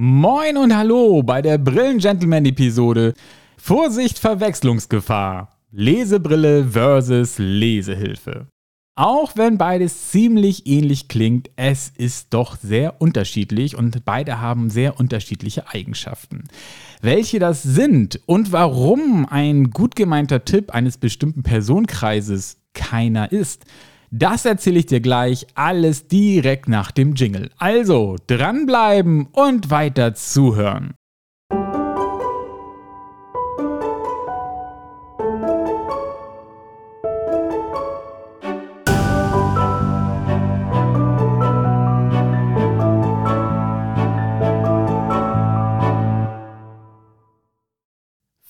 Moin und hallo bei der Brillen-Gentleman-Episode. Vorsicht, Verwechslungsgefahr. Lesebrille versus Lesehilfe. Auch wenn beides ziemlich ähnlich klingt, es ist doch sehr unterschiedlich und beide haben sehr unterschiedliche Eigenschaften. Welche das sind und warum ein gut gemeinter Tipp eines bestimmten Personenkreises keiner ist, das erzähle ich dir gleich alles direkt nach dem Jingle. Also dranbleiben und weiter zuhören.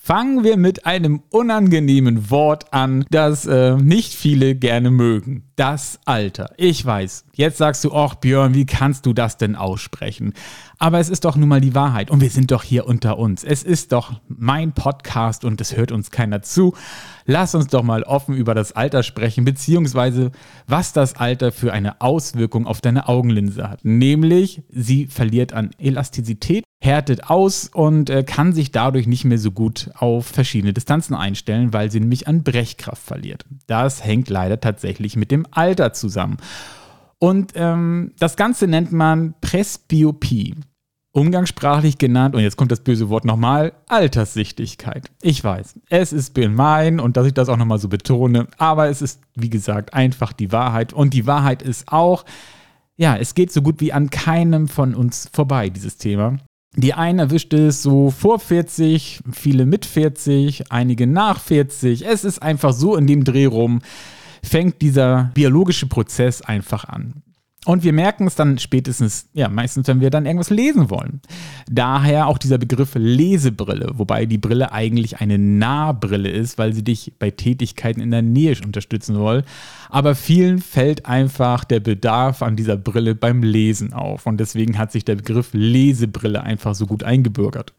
Fangen wir mit einem unangenehmen Wort an, das äh, nicht viele gerne mögen. Das Alter. Ich weiß, jetzt sagst du, ach Björn, wie kannst du das denn aussprechen? Aber es ist doch nun mal die Wahrheit und wir sind doch hier unter uns. Es ist doch mein Podcast und es hört uns keiner zu. Lass uns doch mal offen über das Alter sprechen, beziehungsweise was das Alter für eine Auswirkung auf deine Augenlinse hat. Nämlich, sie verliert an Elastizität, härtet aus und äh, kann sich dadurch nicht mehr so gut auf verschiedene Distanzen einstellen, weil sie nämlich an Brechkraft verliert. Das hängt leider tatsächlich mit dem Alter zusammen. Und ähm, das Ganze nennt man Presbyopie. Umgangssprachlich genannt, und jetzt kommt das böse Wort nochmal, Alterssichtigkeit. Ich weiß, es ist gemein und dass ich das auch nochmal so betone, aber es ist, wie gesagt, einfach die Wahrheit. Und die Wahrheit ist auch, ja, es geht so gut wie an keinem von uns vorbei, dieses Thema. Die einen erwischt es so vor 40, viele mit 40, einige nach 40. Es ist einfach so in dem Dreh rum, fängt dieser biologische Prozess einfach an. Und wir merken es dann spätestens, ja, meistens, wenn wir dann irgendwas lesen wollen. Daher auch dieser Begriff Lesebrille, wobei die Brille eigentlich eine Nahbrille ist, weil sie dich bei Tätigkeiten in der Nähe unterstützen soll. Aber vielen fällt einfach der Bedarf an dieser Brille beim Lesen auf. Und deswegen hat sich der Begriff Lesebrille einfach so gut eingebürgert.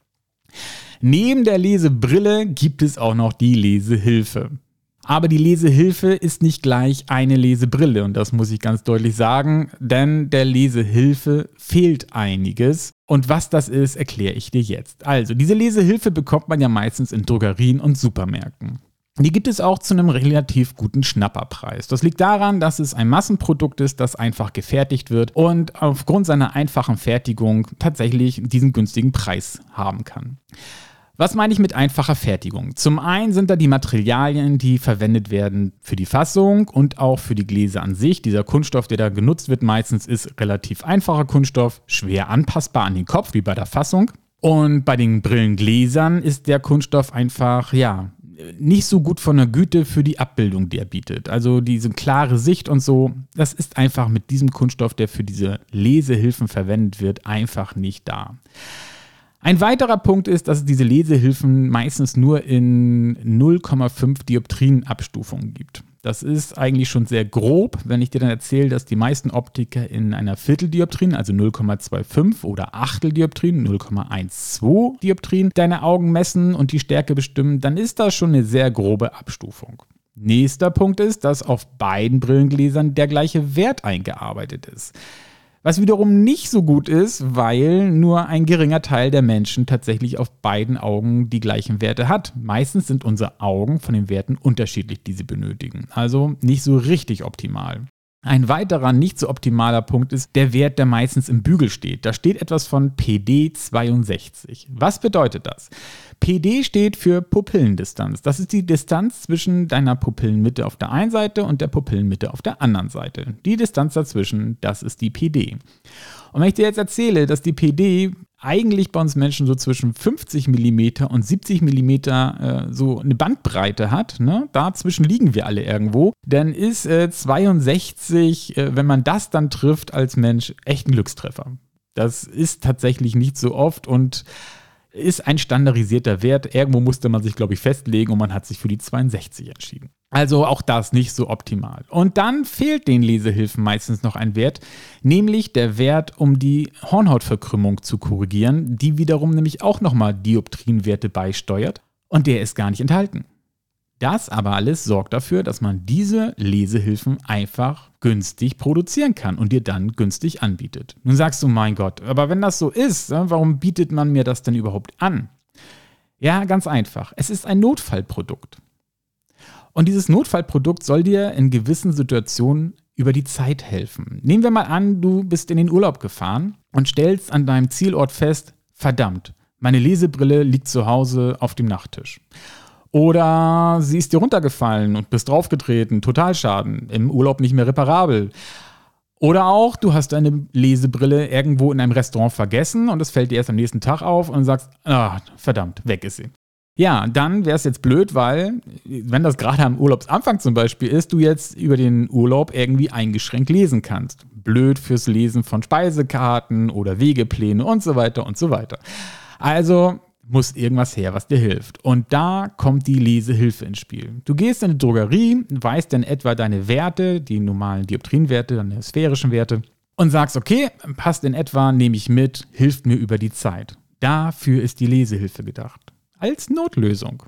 Neben der Lesebrille gibt es auch noch die Lesehilfe. Aber die Lesehilfe ist nicht gleich eine Lesebrille und das muss ich ganz deutlich sagen, denn der Lesehilfe fehlt einiges. Und was das ist, erkläre ich dir jetzt. Also, diese Lesehilfe bekommt man ja meistens in Drogerien und Supermärkten. Die gibt es auch zu einem relativ guten Schnapperpreis. Das liegt daran, dass es ein Massenprodukt ist, das einfach gefertigt wird und aufgrund seiner einfachen Fertigung tatsächlich diesen günstigen Preis haben kann. Was meine ich mit einfacher Fertigung? Zum einen sind da die Materialien, die verwendet werden für die Fassung und auch für die Gläser an sich. Dieser Kunststoff, der da genutzt wird, meistens ist relativ einfacher Kunststoff, schwer anpassbar an den Kopf, wie bei der Fassung. Und bei den Brillengläsern ist der Kunststoff einfach, ja, nicht so gut von der Güte für die Abbildung, die er bietet. Also diese klare Sicht und so, das ist einfach mit diesem Kunststoff, der für diese Lesehilfen verwendet wird, einfach nicht da. Ein weiterer Punkt ist, dass es diese Lesehilfen meistens nur in 0,5 Dioptrien Abstufungen gibt. Das ist eigentlich schon sehr grob, wenn ich dir dann erzähle, dass die meisten Optiker in einer Vierteldioptrien, also 0,25 oder Achteldioptrien, 0,12 Dioptrien, deine Augen messen und die Stärke bestimmen, dann ist das schon eine sehr grobe Abstufung. Nächster Punkt ist, dass auf beiden Brillengläsern der gleiche Wert eingearbeitet ist. Was wiederum nicht so gut ist, weil nur ein geringer Teil der Menschen tatsächlich auf beiden Augen die gleichen Werte hat. Meistens sind unsere Augen von den Werten unterschiedlich, die sie benötigen. Also nicht so richtig optimal. Ein weiterer nicht so optimaler Punkt ist der Wert, der meistens im Bügel steht. Da steht etwas von PD62. Was bedeutet das? PD steht für Pupillendistanz. Das ist die Distanz zwischen deiner Pupillenmitte auf der einen Seite und der Pupillenmitte auf der anderen Seite. Die Distanz dazwischen, das ist die PD. Und wenn ich dir jetzt erzähle, dass die PD eigentlich bei uns Menschen so zwischen 50 mm und 70 mm äh, so eine Bandbreite hat, ne? dazwischen liegen wir alle irgendwo, dann ist äh, 62, äh, wenn man das dann trifft als Mensch, echt ein Glückstreffer. Das ist tatsächlich nicht so oft und ist ein standardisierter Wert. Irgendwo musste man sich, glaube ich, festlegen und man hat sich für die 62 entschieden. Also auch das nicht so optimal. Und dann fehlt den Lesehilfen meistens noch ein Wert, nämlich der Wert, um die Hornhautverkrümmung zu korrigieren, die wiederum nämlich auch nochmal Dioptrienwerte beisteuert. Und der ist gar nicht enthalten. Das aber alles sorgt dafür, dass man diese Lesehilfen einfach günstig produzieren kann und dir dann günstig anbietet. Nun sagst du, mein Gott, aber wenn das so ist, warum bietet man mir das denn überhaupt an? Ja, ganz einfach. Es ist ein Notfallprodukt. Und dieses Notfallprodukt soll dir in gewissen Situationen über die Zeit helfen. Nehmen wir mal an, du bist in den Urlaub gefahren und stellst an deinem Zielort fest, verdammt, meine Lesebrille liegt zu Hause auf dem Nachttisch. Oder sie ist dir runtergefallen und bist draufgetreten, Totalschaden, im Urlaub nicht mehr reparabel. Oder auch, du hast deine Lesebrille irgendwo in einem Restaurant vergessen und es fällt dir erst am nächsten Tag auf und sagst, ah, verdammt, weg ist sie. Ja, dann wäre es jetzt blöd, weil, wenn das gerade am Urlaubsanfang zum Beispiel ist, du jetzt über den Urlaub irgendwie eingeschränkt lesen kannst. Blöd fürs Lesen von Speisekarten oder Wegepläne und so weiter und so weiter. Also muss irgendwas her, was dir hilft. Und da kommt die Lesehilfe ins Spiel. Du gehst in eine Drogerie, weißt dann etwa deine Werte, die normalen Dioptrienwerte, deine sphärischen Werte, und sagst, okay, passt in etwa, nehme ich mit, hilft mir über die Zeit. Dafür ist die Lesehilfe gedacht. Als Notlösung.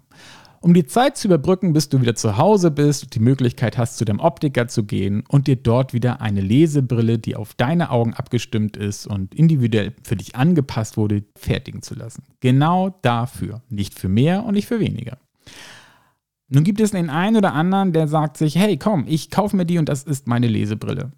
Um die Zeit zu überbrücken, bis du wieder zu Hause bist und die Möglichkeit hast, zu deinem Optiker zu gehen und dir dort wieder eine Lesebrille, die auf deine Augen abgestimmt ist und individuell für dich angepasst wurde, fertigen zu lassen. Genau dafür. Nicht für mehr und nicht für weniger. Nun gibt es den einen oder anderen, der sagt sich, hey komm, ich kaufe mir die und das ist meine Lesebrille.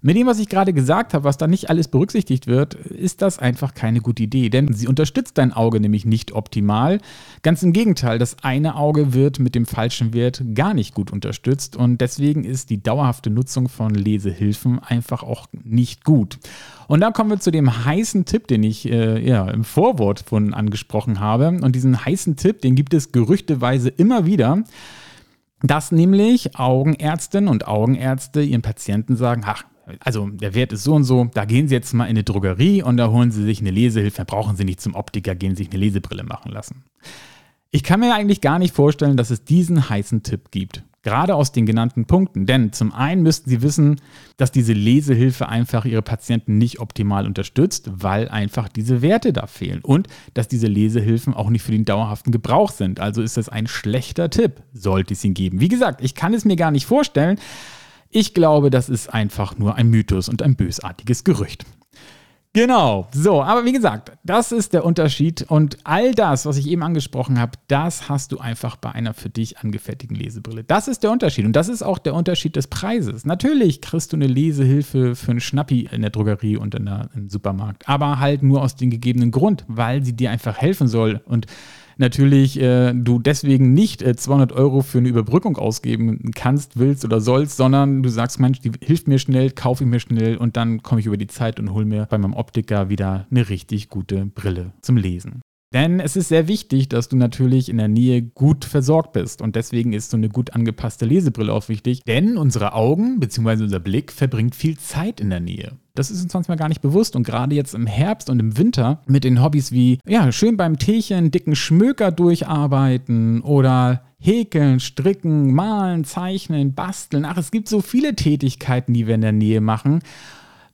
Mit dem, was ich gerade gesagt habe, was da nicht alles berücksichtigt wird, ist das einfach keine gute Idee, denn sie unterstützt dein Auge nämlich nicht optimal. Ganz im Gegenteil, das eine Auge wird mit dem falschen Wert gar nicht gut unterstützt und deswegen ist die dauerhafte Nutzung von Lesehilfen einfach auch nicht gut. Und da kommen wir zu dem heißen Tipp, den ich äh, ja, im Vorwort von angesprochen habe. Und diesen heißen Tipp, den gibt es gerüchteweise immer wieder dass nämlich Augenärztinnen und Augenärzte ihren Patienten sagen, ach, also der Wert ist so und so, da gehen Sie jetzt mal in eine Drogerie und da holen Sie sich eine Lesehilfe, brauchen Sie nicht zum Optiker, gehen Sie sich eine Lesebrille machen lassen. Ich kann mir eigentlich gar nicht vorstellen, dass es diesen heißen Tipp gibt. Gerade aus den genannten Punkten. Denn zum einen müssten Sie wissen, dass diese Lesehilfe einfach Ihre Patienten nicht optimal unterstützt, weil einfach diese Werte da fehlen. Und dass diese Lesehilfen auch nicht für den dauerhaften Gebrauch sind. Also ist das ein schlechter Tipp, sollte es ihn geben. Wie gesagt, ich kann es mir gar nicht vorstellen, ich glaube, das ist einfach nur ein Mythos und ein bösartiges Gerücht. Genau, so, aber wie gesagt, das ist der Unterschied und all das, was ich eben angesprochen habe, das hast du einfach bei einer für dich angefertigten Lesebrille. Das ist der Unterschied und das ist auch der Unterschied des Preises. Natürlich kriegst du eine Lesehilfe für einen Schnappi in der Drogerie und in der, im Supermarkt, aber halt nur aus dem gegebenen Grund, weil sie dir einfach helfen soll und natürlich äh, du deswegen nicht äh, 200 Euro für eine Überbrückung ausgeben kannst, willst oder sollst, sondern du sagst, Mensch, die hilft mir schnell, kaufe ich mir schnell und dann komme ich über die Zeit und hole mir bei meinem Optiker wieder eine richtig gute Brille zum Lesen. Denn es ist sehr wichtig, dass du natürlich in der Nähe gut versorgt bist. Und deswegen ist so eine gut angepasste Lesebrille auch wichtig. Denn unsere Augen bzw. unser Blick verbringt viel Zeit in der Nähe. Das ist uns manchmal gar nicht bewusst. Und gerade jetzt im Herbst und im Winter mit den Hobbys wie, ja, schön beim Teechen dicken Schmöker durcharbeiten oder häkeln, stricken, malen, zeichnen, basteln. Ach, es gibt so viele Tätigkeiten, die wir in der Nähe machen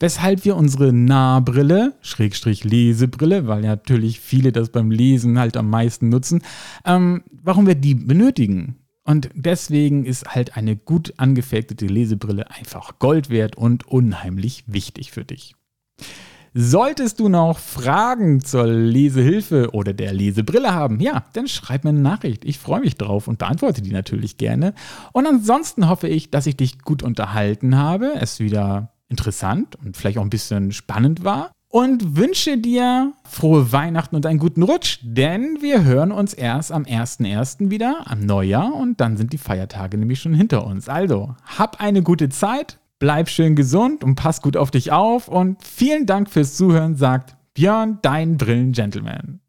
weshalb wir unsere Nahbrille, Schrägstrich Lesebrille, weil natürlich viele das beim Lesen halt am meisten nutzen, ähm, warum wir die benötigen. Und deswegen ist halt eine gut angefertigte Lesebrille einfach Gold wert und unheimlich wichtig für dich. Solltest du noch Fragen zur Lesehilfe oder der Lesebrille haben, ja, dann schreib mir eine Nachricht. Ich freue mich drauf und beantworte die natürlich gerne. Und ansonsten hoffe ich, dass ich dich gut unterhalten habe, es wieder interessant und vielleicht auch ein bisschen spannend war. Und wünsche dir frohe Weihnachten und einen guten Rutsch, denn wir hören uns erst am 1.1. wieder, am Neujahr, und dann sind die Feiertage nämlich schon hinter uns. Also, hab eine gute Zeit, bleib schön gesund und pass gut auf dich auf. Und vielen Dank fürs Zuhören, sagt Björn, dein Brillen-Gentleman.